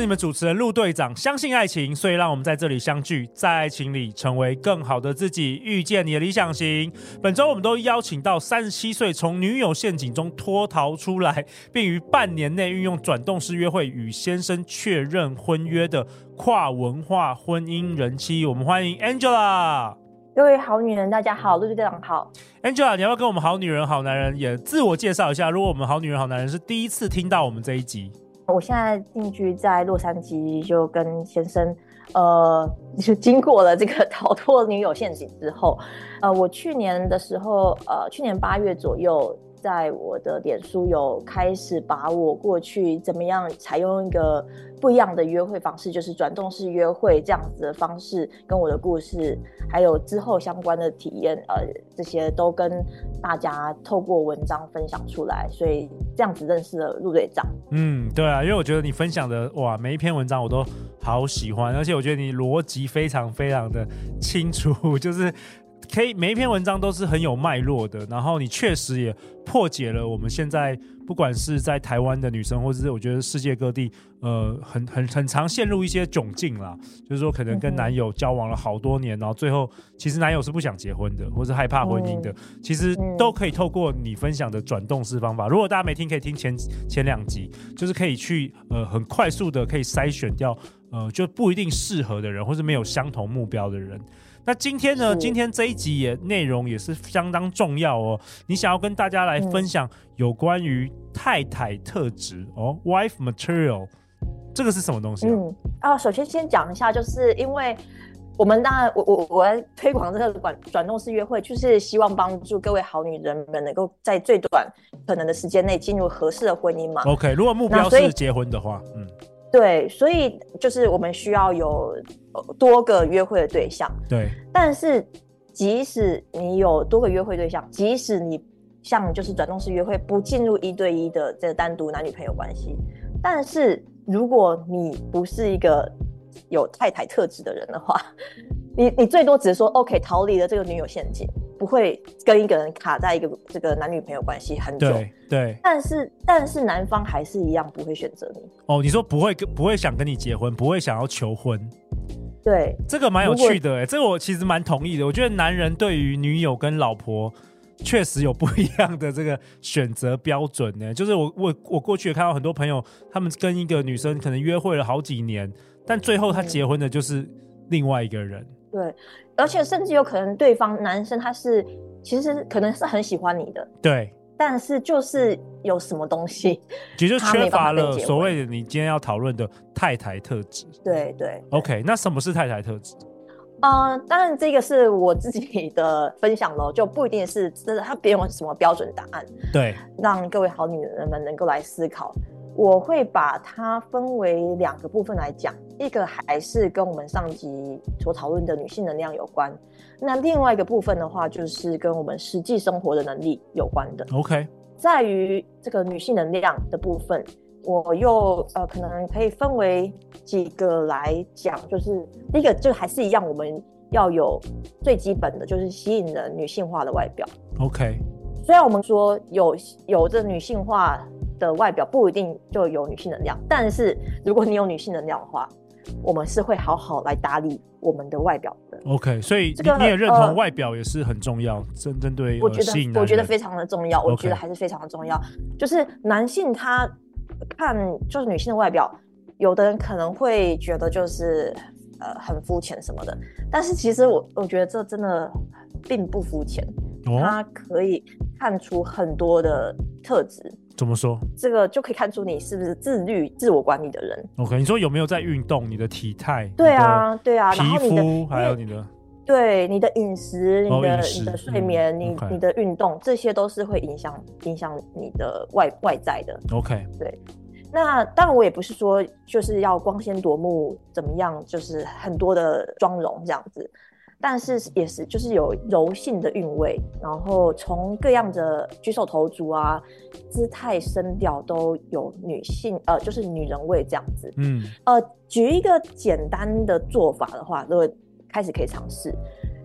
是你们主持人陆队长，相信爱情，所以让我们在这里相聚，在爱情里成为更好的自己，遇见你的理想型。本周我们都邀请到三十七岁从女友陷阱中脱逃出来，并于半年内运用转动式约会与先生确认婚约的跨文化婚姻人妻。我们欢迎 Angela。各位好女人，大家好，陆队长好。Angela，你要不要跟我们好女人好男人也自我介绍一下？如果我们好女人好男人是第一次听到我们这一集。我现在定居在洛杉矶，就跟先生，呃，就经过了这个 逃脱女友陷阱之后，呃，我去年的时候，呃，去年八月左右。在我的脸书有开始把我过去怎么样采用一个不一样的约会方式，就是转动式约会这样子的方式，跟我的故事，还有之后相关的体验，呃，这些都跟大家透过文章分享出来，所以这样子认识了陆队长。嗯，对啊，因为我觉得你分享的哇，每一篇文章我都好喜欢，而且我觉得你逻辑非常非常的清楚，就是。可以，每一篇文章都是很有脉络的，然后你确实也破解了我们现在不管是在台湾的女生，或者是我觉得世界各地，呃，很很很常陷入一些窘境啦，就是说可能跟男友交往了好多年，然后最后其实男友是不想结婚的，或是害怕婚姻的，其实都可以透过你分享的转动式方法。如果大家没听，可以听前前两集，就是可以去呃很快速的可以筛选掉呃就不一定适合的人，或是没有相同目标的人。那今天呢？今天这一集也内容也是相当重要哦。你想要跟大家来分享有关于太太特质哦，wife material，这个是什么东西啊？嗯啊，首先先讲一下，就是因为我们当然，我我我来推广这个转转动式约会，就是希望帮助各位好女人们能够在最短可能的时间内进入合适的婚姻嘛。OK，如果目标是结婚的话，嗯。对，所以就是我们需要有多个约会的对象。对，但是即使你有多个约会对象，即使你像就是转动式约会，不进入一对一的这个单独男女朋友关系，但是如果你不是一个有太太特质的人的话，你你最多只是说 OK 逃离了这个女友陷阱。不会跟一个人卡在一个这个男女朋友关系很久，对对。但是但是男方还是一样不会选择你。哦，你说不会跟不会想跟你结婚，不会想要求婚。对，这个蛮有趣的哎，这个我其实蛮同意的。我觉得男人对于女友跟老婆确实有不一样的这个选择标准呢。就是我我我过去也看到很多朋友，他们跟一个女生可能约会了好几年，但最后他结婚的就是另外一个人。嗯对，而且甚至有可能对方男生他是其实可能是很喜欢你的，对，但是就是有什么东西，其实缺乏了所谓的你今天要讨论的太太特质。对对，OK，那什么是太太特质？啊、呃，当然这个是我自己的分享喽，就不一定是真的，他别有什么标准答案。对，让各位好女人们能够来思考。我会把它分为两个部分来讲，一个还是跟我们上集所讨论的女性能量有关，那另外一个部分的话，就是跟我们实际生活的能力有关的。OK，在于这个女性能量的部分，我又呃可能可以分为几个来讲，就是第一个就还是一样，我们要有最基本的就是吸引人女性化的外表。OK，虽然我们说有有着女性化。的外表不一定就有女性能量，但是如果你有女性能量的话，我们是会好好来打理我们的外表的。OK，所以你你也认同外表也是很重要，针针对我觉得我觉得非常的重要，我觉得还是非常的重要。就是男性他看就是女性的外表，有的人可能会觉得就是呃很肤浅什么的，但是其实我我觉得这真的并不肤浅，它可以看出很多的特质。怎么说？这个就可以看出你是不是自律、自我管理的人。OK，你说有没有在运动？你的体态？对啊，对啊。皮肤还有你的，对你的饮食、你的你的睡眠、你你的运动，这些都是会影响影响你的外外在的。OK，对。那当然，我也不是说就是要光鲜夺目，怎么样，就是很多的妆容这样子。但是也是就是有柔性的韵味，然后从各样的举手投足啊、姿态声调都有女性呃，就是女人味这样子。嗯，呃，举一个简单的做法的话，都会开始可以尝试。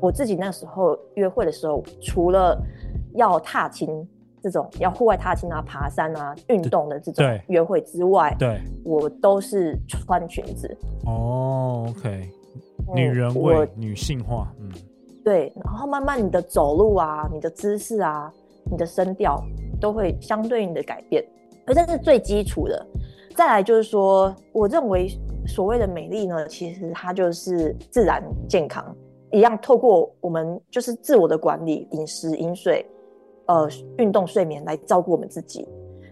我自己那时候约会的时候，除了要踏青这种要户外踏青啊、爬山啊、运动的这种约会之外，对，对我都是穿裙子。哦，OK。女人味，女性化，嗯，对，然后慢慢你的走路啊，你的姿势啊，你的声调都会相对应的改变，而这是最基础的。再来就是说，我认为所谓的美丽呢，其实它就是自然健康，一样透过我们就是自我的管理，饮食、饮水，呃，运动、睡眠来照顾我们自己。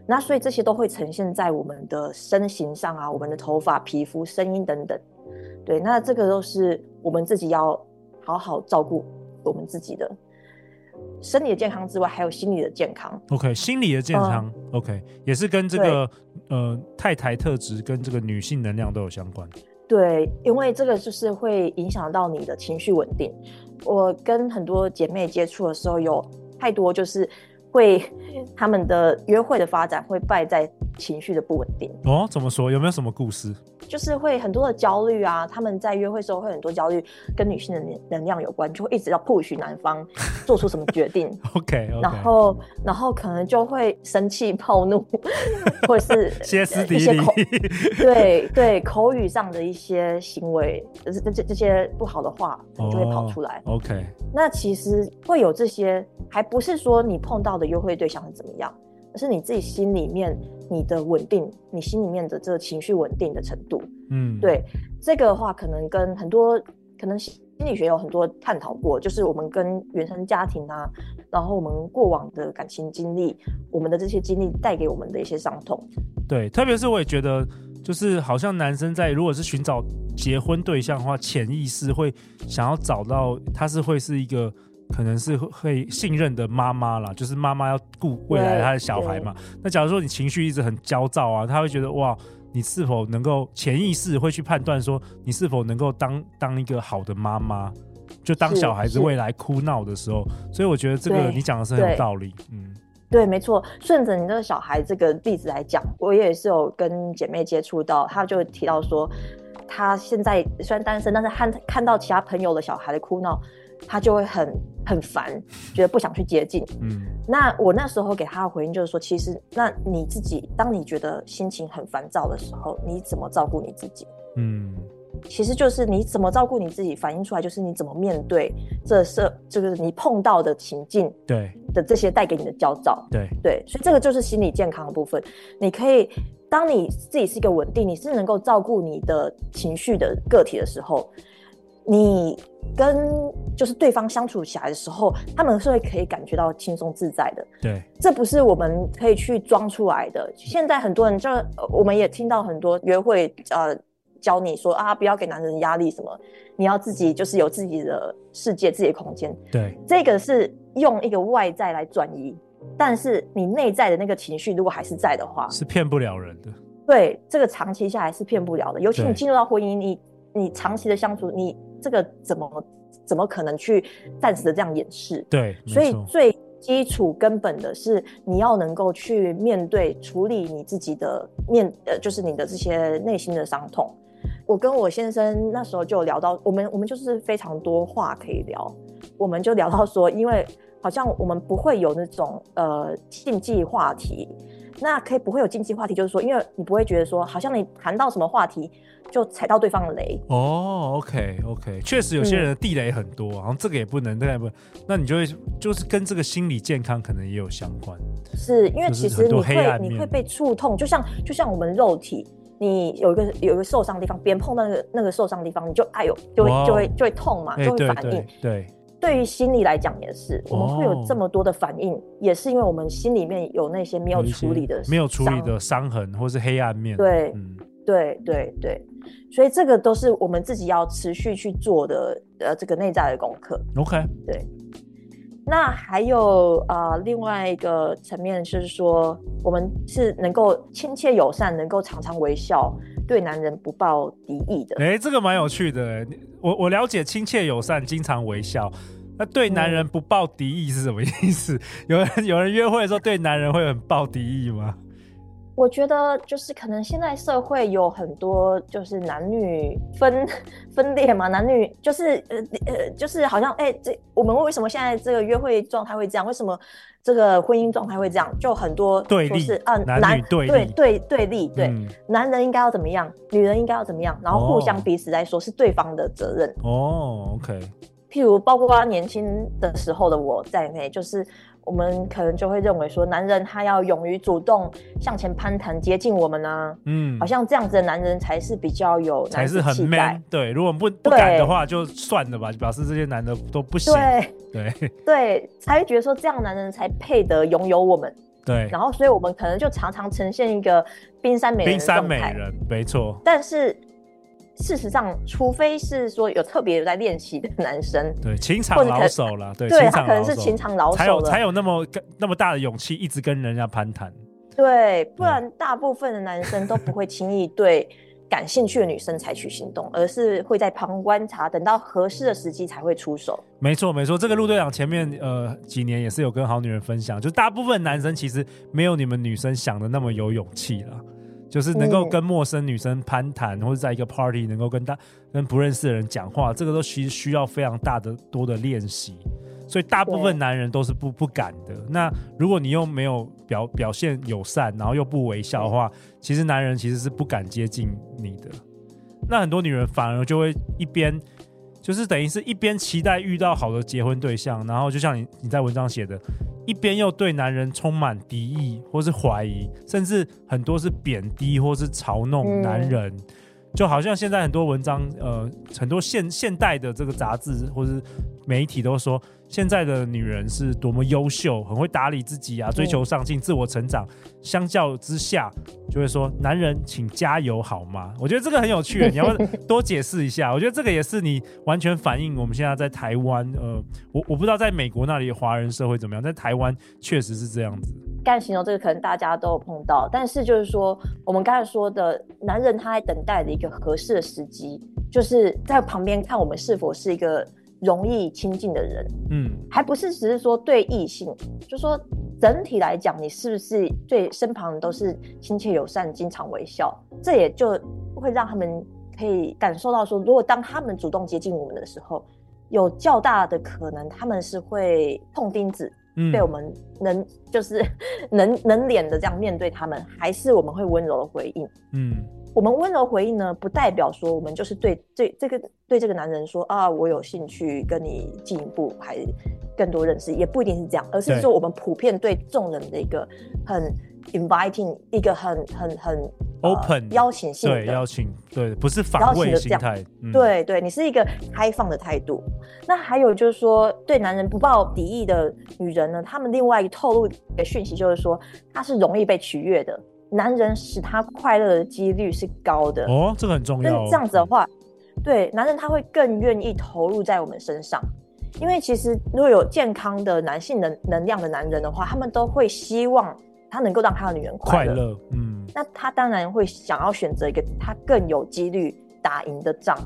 那所以这些都会呈现在我们的身形上啊，我们的头发、皮肤、声音等等。对，那这个都是我们自己要好好照顾我们自己的身体的健康之外，还有心理的健康。OK，心理的健康、嗯、，OK，也是跟这个呃太太特质跟这个女性能量都有相关。对，因为这个就是会影响到你的情绪稳定。我跟很多姐妹接触的时候，有太多就是会他们的约会的发展会败在情绪的不稳定。哦，怎么说？有没有什么故事？就是会很多的焦虑啊，他们在约会时候会很多焦虑，跟女性的能能量有关，就会一直要 push 男方 做出什么决定。OK，, okay. 然后然后可能就会生气、暴怒，或者是歇斯底里，对对，口语上的一些行为，就是这这些不好的话，就会跑出来。Oh, OK，那其实会有这些，还不是说你碰到的约会对象是怎么样。是你自己心里面你的稳定，你心里面的这个情绪稳定的程度，嗯，对，这个的话可能跟很多可能心理学有很多探讨过，就是我们跟原生家庭啊，然后我们过往的感情经历，我们的这些经历带给我们的一些伤痛。对，特别是我也觉得，就是好像男生在如果是寻找结婚对象的话，潜意识会想要找到他是会是一个。可能是会信任的妈妈啦，就是妈妈要顾未来她的小孩嘛。那假如说你情绪一直很焦躁啊，他会觉得哇，你是否能够潜意识会去判断说你是否能够当当一个好的妈妈，就当小孩子未来哭闹的时候。所以我觉得这个你讲的是很有道理。嗯，对，没错。顺着你这个小孩这个例子来讲，我也是有跟姐妹接触到，她就提到说，她现在虽然单身，但是看看到其他朋友的小孩的哭闹。他就会很很烦，觉得不想去接近。嗯，那我那时候给他的回应就是说，其实那你自己，当你觉得心情很烦躁的时候，你怎么照顾你自己？嗯，其实就是你怎么照顾你自己，反映出来就是你怎么面对这社，就是你碰到的情境，对的这些带给你的焦躁，对对，所以这个就是心理健康的部分。你可以，当你自己是一个稳定，你是能够照顾你的情绪的个体的时候。你跟就是对方相处起来的时候，他们是会可以感觉到轻松自在的。对，这不是我们可以去装出来的。现在很多人就，我们也听到很多约会，呃，教你说啊，不要给男人压力什么，你要自己就是有自己的世界、自己的空间。对，这个是用一个外在来转移，但是你内在的那个情绪如果还是在的话，是骗不了人的。对，这个长期下来是骗不了的。尤其你进入到婚姻，你你长期的相处，你。这个怎么怎么可能去暂时的这样掩饰？对，所以最基础根本的是你要能够去面对处理你自己的面呃，就是你的这些内心的伤痛。我跟我先生那时候就聊到，我们我们就是非常多话可以聊，我们就聊到说，因为好像我们不会有那种呃禁忌话题。那可以不会有禁忌话题，就是说，因为你不会觉得说，好像你谈到什么话题就踩到对方的雷。哦，OK OK，确实有些人的地雷很多，然后、嗯、这个也不能，那个也不能，那你就会就是跟这个心理健康可能也有相关。是因为其实你会你会被触痛，就像就像我们肉体，你有一个有一个受伤的地方，别人碰到那个那个受伤的地方，你就哎呦，就会就会就会痛嘛，就会反应。对，对，对。对于心理来讲也是，我们会有这么多的反应，哦、也是因为我们心里面有那些没有处理的、没有处理的伤痕，或是黑暗面。对，嗯、对对对，所以这个都是我们自己要持续去做的，呃，这个内在的功课。OK，对。那还有啊、呃，另外一个层面就是说，我们是能够亲切友善，能够常常微笑，对男人不抱敌意的。哎，这个蛮有趣的。我我了解亲切友善，经常微笑。那对男人不抱敌意是什么意思？嗯、有人有人约会的时候对男人会很抱敌意吗？我觉得就是可能现在社会有很多就是男女分分裂嘛，男女就是呃呃就是好像哎、欸，这我们为什么现在这个约会状态会这样？为什么这个婚姻状态会这样？就很多对立啊，男女对立对对对立对，嗯、男人应该要怎么样，女人应该要怎么样，然后互相彼此来说是对方的责任哦。OK，譬如包括年轻的时候的我在内，就是。我们可能就会认为说，男人他要勇于主动向前攀谈，接近我们呢、啊，嗯，好像这样子的男人才是比较有才是很 man。对，如果不不敢的话，就算了吧，就表示这些男的都不行。对对对，才会觉得说这样男人才配得拥有我们。对，然后所以我们可能就常常呈现一个冰山美人，冰山美人，没错。但是。事实上，除非是说有特别有在练习的男生，对，情场老手了，对，对他可能是情场老手，才有才有那么那么大的勇气一直跟人家攀谈。对，不然大部分的男生都不会轻易对感兴趣的女生采取行动，而是会在旁观察，等到合适的时机才会出手。没错，没错，这个陆队长前面呃几年也是有跟好女人分享，就大部分男生其实没有你们女生想的那么有勇气了。就是能够跟陌生女生攀谈，嗯、或者在一个 party 能够跟大跟不认识的人讲话，这个都其实需要非常大的多的练习。所以大部分男人都是不不敢的。那如果你又没有表表现友善，然后又不微笑的话，其实男人其实是不敢接近你的。那很多女人反而就会一边。就是等于是一边期待遇到好的结婚对象，然后就像你你在文章写的，一边又对男人充满敌意或是怀疑，甚至很多是贬低或是嘲弄男人，嗯、就好像现在很多文章，呃，很多现现代的这个杂志或是媒体都说。现在的女人是多么优秀，很会打理自己啊，追求上进、自我成长。相较之下，就会说男人请加油好吗？我觉得这个很有趣，你要多解释一下。我觉得这个也是你完全反映我们现在在台湾，呃，我我不知道在美国那里华人社会怎么样，在台湾确实是这样子。干形容这个可能大家都有碰到，但是就是说我们刚才说的男人他在等待的一个合适的时机，就是在旁边看我们是否是一个。容易亲近的人，嗯，还不是只是说对异性，就说整体来讲，你是不是对身旁人都是亲切友善、经常微笑？这也就会让他们可以感受到说，如果当他们主动接近我们的时候，有较大的可能他们是会碰钉子，嗯，被我们能就是 能能脸的这样面对他们，还是我们会温柔的回应，嗯。我们温柔回应呢，不代表说我们就是对这这个对这个男人说啊，我有兴趣跟你进一步还更多认识，也不一定是这样，而是说我们普遍对众人的一个很 inviting，一个很很很 open、呃、邀请性的对邀请，对，不是防卫心态，嗯、对对，你是一个开放的态度。那还有就是说，对男人不抱敌意的女人呢，他们另外一个透露的讯息就是说，她是容易被取悦的。男人使他快乐的几率是高的哦，这个很重要。那这样子的话，对男人他会更愿意投入在我们身上，因为其实如果有健康的男性能能量的男人的话，他们都会希望他能够让他的女人快乐。快乐，嗯，那他当然会想要选择一个他更有几率打赢的仗。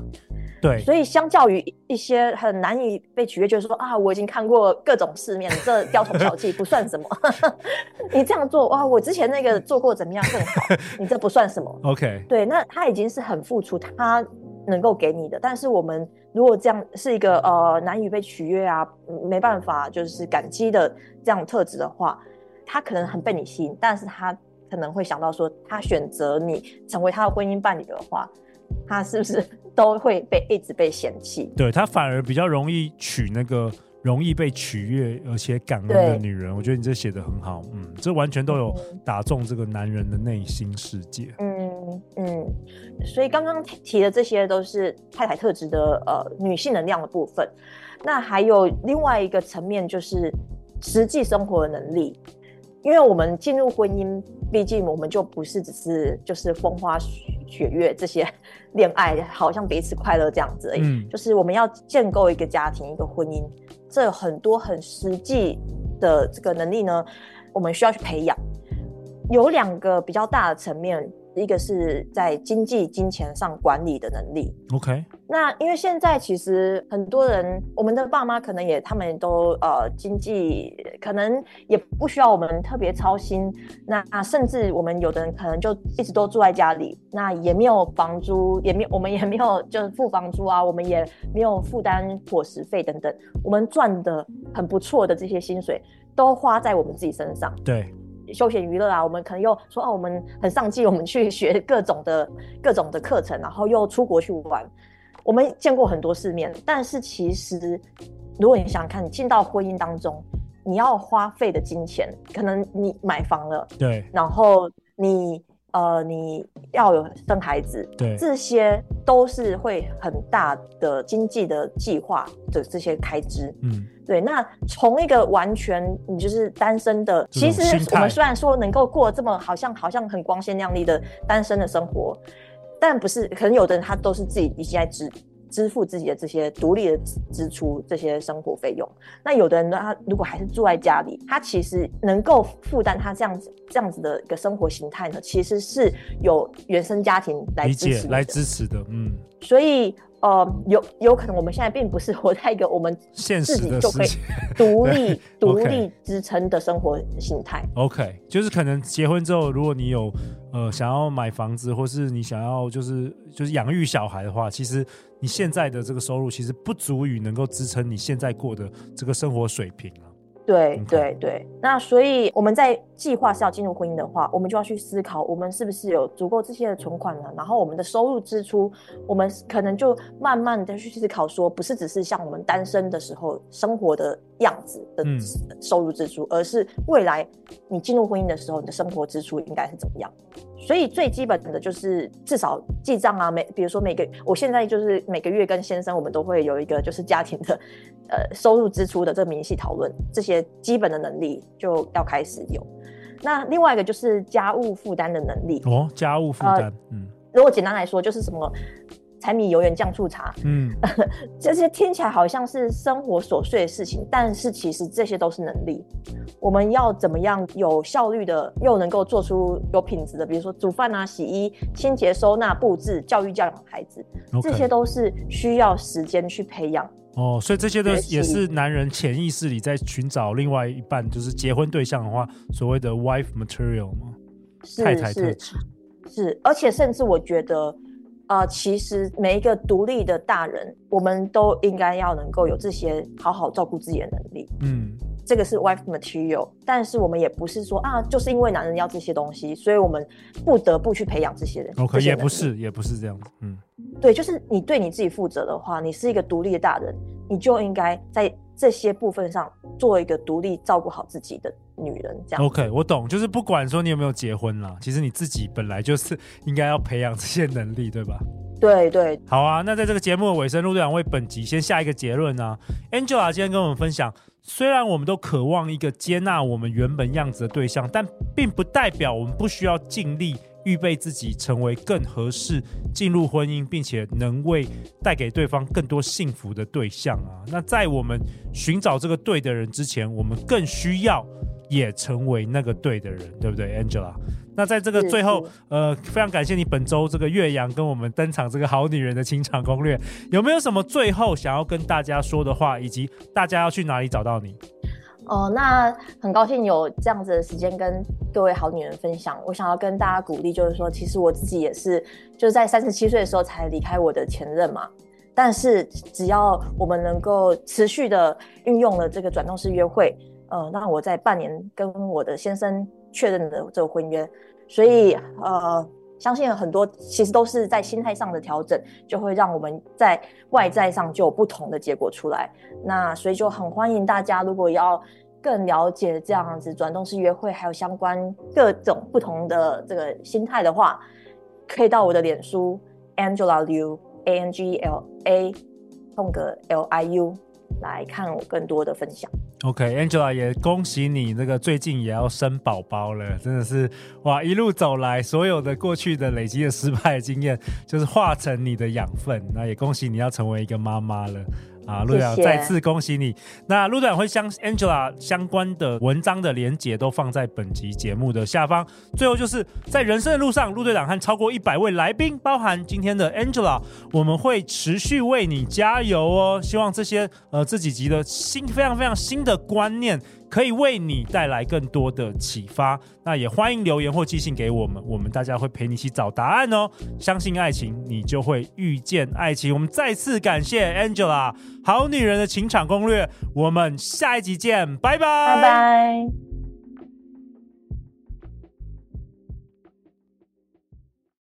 对，所以相较于一些很难以被取悦，就是说啊，我已经看过各种世面，这雕虫小技不算什么。你这样做哇，我之前那个做过怎么样更好？你这不算什么。OK，对，那他已经是很付出，他能够给你的。但是我们如果这样是一个呃难以被取悦啊，没办法就是感激的这样特质的话，他可能很被你吸引，但是他可能会想到说，他选择你成为他的婚姻伴侣的话。他是不是都会被一直被嫌弃？对，他反而比较容易娶那个容易被取悦而且感恩的女人。我觉得你这写的很好，嗯，这完全都有打中这个男人的内心世界。嗯嗯，所以刚刚提的这些都是太太特质的呃女性能量的部分。那还有另外一个层面就是实际生活的能力，因为我们进入婚姻，毕竟我们就不是只是就是风花雪月这些 恋爱，好像彼此快乐这样子而已。嗯，就是我们要建构一个家庭、一个婚姻，这很多很实际的这个能力呢，我们需要去培养。有两个比较大的层面，一个是在经济金钱上管理的能力。OK，那因为现在其实很多人，我们的爸妈可能也他们都呃经济可能也不需要我们特别操心。那甚至我们有的人可能就一直都住在家里，那也没有房租，也没有我们也没有就是付房租啊，我们也没有负担伙食费等等，我们赚的很不错的这些薪水都花在我们自己身上。对。休闲娱乐啊，我们可能又说哦，我们很上进，我们去学各种的各种的课程，然后又出国去玩。我们见过很多世面，但是其实，如果你想看，你进到婚姻当中，你要花费的金钱，可能你买房了，对，然后你呃你要有生孩子，对，这些都是会很大的经济的计划的这些开支，嗯。对，那从一个完全你就是单身的，其实我们虽然说能够过这么好像好像很光鲜亮丽的单身的生活，但不是，可能有的人他都是自己已经在支支付自己的这些独立的支出，这些生活费用。那有的人呢，他如果还是住在家里，他其实能够负担他这样子这样子的一个生活形态呢，其实是有原生家庭来支持来支持的，嗯，所以。呃，有有可能我们现在并不是活在一个我们自己就可以独立独立支撑的生活形态。OK，就是可能结婚之后，如果你有呃想要买房子，或是你想要就是就是养育小孩的话，其实你现在的这个收入其实不足以能够支撑你现在过的这个生活水平啊。对对对，那所以我们在计划是要进入婚姻的话，我们就要去思考，我们是不是有足够这些的存款呢？然后我们的收入支出，我们可能就慢慢的去思考，说不是只是像我们单身的时候生活的样子的收入支出，嗯、而是未来你进入婚姻的时候，你的生活支出应该是怎么样？所以最基本的就是至少记账啊，每比如说每个，我现在就是每个月跟先生，我们都会有一个就是家庭的，呃，收入支出的这个明细讨论，这些基本的能力就要开始有。那另外一个就是家务负担的能力哦，家务负担，呃、嗯，如果简单来说就是什么。柴米油盐酱醋茶，嗯，这些听起来好像是生活琐碎的事情，但是其实这些都是能力。我们要怎么样有效率的，又能够做出有品质的，比如说煮饭啊、洗衣、清洁、收纳、布置、教育教养孩子.这些都是需要时间去培养。哦，所以这些都也是男人潜意识里在寻找另外一半，就是结婚对象的话，所谓的 wife material 吗？是太太特是，而且甚至我觉得。呃，其实每一个独立的大人，我们都应该要能够有这些好好照顾自己的能力。嗯，这个是 wife material，但是我们也不是说啊，就是因为男人要这些东西，所以我们不得不去培养这些人。OK，也不是，也不是这样子。嗯，对，就是你对你自己负责的话，你是一个独立的大人，你就应该在这些部分上做一个独立、照顾好自己的。女人这样，OK，我懂，就是不管说你有没有结婚啦，其实你自己本来就是应该要培养这些能力，对吧？对对，好啊。那在这个节目的尾声，陆队长为本集先下一个结论啊。Angela 今天跟我们分享，虽然我们都渴望一个接纳我们原本样子的对象，但并不代表我们不需要尽力。预备自己成为更合适进入婚姻，并且能为带给对方更多幸福的对象啊！那在我们寻找这个对的人之前，我们更需要也成为那个对的人，对不对，Angela？那在这个最后，呃，非常感谢你本周这个岳阳跟我们登场这个好女人的情场攻略，有没有什么最后想要跟大家说的话，以及大家要去哪里找到你？哦，那很高兴有这样子的时间跟各位好女人分享。我想要跟大家鼓励，就是说，其实我自己也是，就是在三十七岁的时候才离开我的前任嘛。但是只要我们能够持续的运用了这个转动式约会，呃，那我在半年跟我的先生确认了这个婚约，所以呃，相信很多其实都是在心态上的调整，就会让我们在外在上就有不同的结果出来。那所以就很欢迎大家，如果要更了解这样子转动式约会，还有相关各种不同的这个心态的话，可以到我的脸书 Angela Liu A N G L A 空格 L I U 来看我更多的分享。OK，Angela、okay, 也恭喜你，那个最近也要生宝宝了，真的是哇！一路走来，所有的过去的累积的失败的经验，就是化成你的养分。那也恭喜你要成为一个妈妈了。啊，陆队长再次恭喜你。那陆队长会将 Angela 相关的文章的连结都放在本集节目的下方。最后就是在人生的路上，陆队长和超过一百位来宾，包含今天的 Angela，我们会持续为你加油哦。希望这些呃这几集的新非常非常新的观念，可以为你带来更多的启发。那也欢迎留言或寄信给我们，我们大家会陪你一起找答案哦。相信爱情，你就会遇见爱情。我们再次感谢 Angela，好女人的情场攻略。我们下一集见，拜拜，拜。